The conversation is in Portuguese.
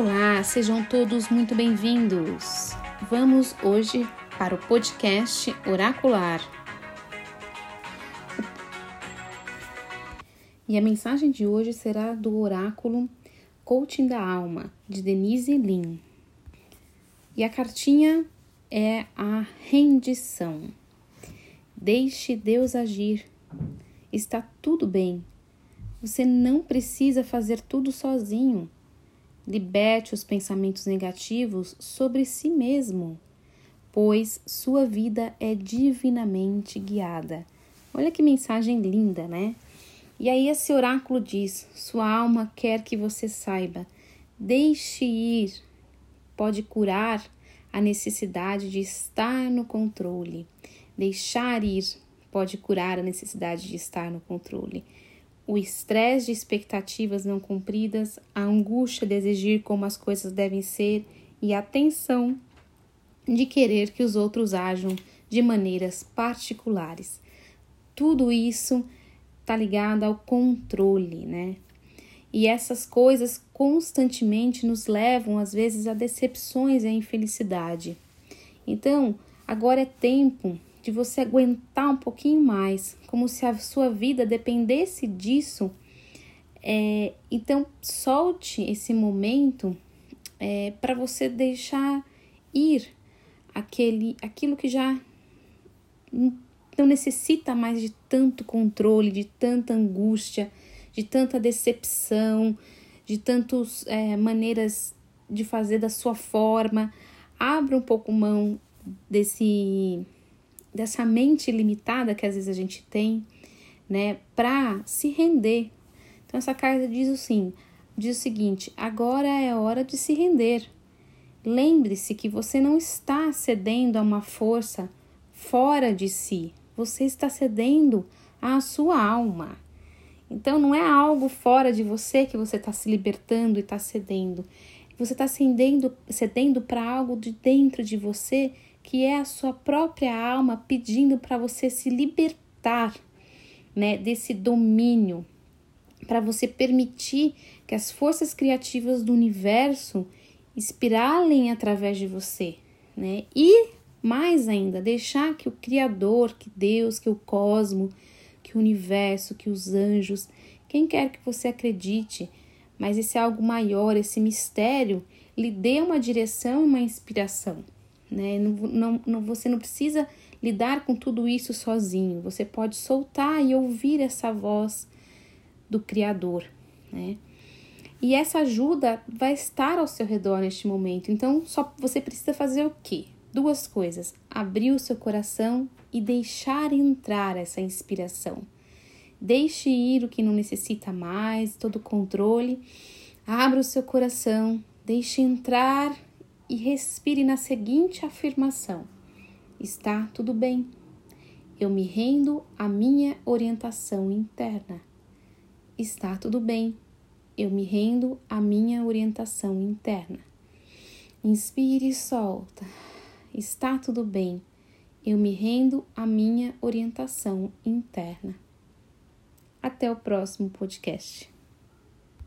Olá, sejam todos muito bem-vindos. Vamos hoje para o podcast Oracular. E a mensagem de hoje será do oráculo Coaching da Alma, de Denise Lin. E a cartinha é a rendição. Deixe Deus agir. Está tudo bem. Você não precisa fazer tudo sozinho. Liberte os pensamentos negativos sobre si mesmo, pois sua vida é divinamente guiada. Olha que mensagem linda, né? E aí esse oráculo diz: sua alma quer que você saiba, deixe ir, pode curar a necessidade de estar no controle. Deixar ir pode curar a necessidade de estar no controle o estresse de expectativas não cumpridas, a angústia de exigir como as coisas devem ser e a tensão de querer que os outros ajam de maneiras particulares. Tudo isso está ligado ao controle, né? E essas coisas constantemente nos levam, às vezes, a decepções e a infelicidade. Então, agora é tempo de você aguentar um pouquinho mais, como se a sua vida dependesse disso. É, então, solte esse momento é, para você deixar ir aquele, aquilo que já não necessita mais de tanto controle, de tanta angústia, de tanta decepção, de tantas é, maneiras de fazer da sua forma. Abra um pouco mão desse dessa mente limitada que às vezes a gente tem, né, para se render. Então essa carta diz assim, diz o seguinte: agora é hora de se render. Lembre-se que você não está cedendo a uma força fora de si, você está cedendo à sua alma. Então não é algo fora de você que você está se libertando e está cedendo. Você está cedendo, cedendo para algo de dentro de você que é a sua própria alma pedindo para você se libertar, né, desse domínio, para você permitir que as forças criativas do universo espiralem através de você, né? E mais ainda, deixar que o criador, que Deus, que o cosmo, que o universo, que os anjos, quem quer que você acredite, mas esse algo maior, esse mistério, lhe dê uma direção e uma inspiração né? Não, não, não, você não precisa lidar com tudo isso sozinho. Você pode soltar e ouvir essa voz do Criador, né? E essa ajuda vai estar ao seu redor neste momento. Então, só você precisa fazer o quê? Duas coisas: abrir o seu coração e deixar entrar essa inspiração. Deixe ir o que não necessita mais, todo o controle. Abra o seu coração, deixe entrar e respire na seguinte afirmação: Está tudo bem. Eu me rendo à minha orientação interna. Está tudo bem. Eu me rendo à minha orientação interna. Inspire e solta. Está tudo bem. Eu me rendo à minha orientação interna. Até o próximo podcast.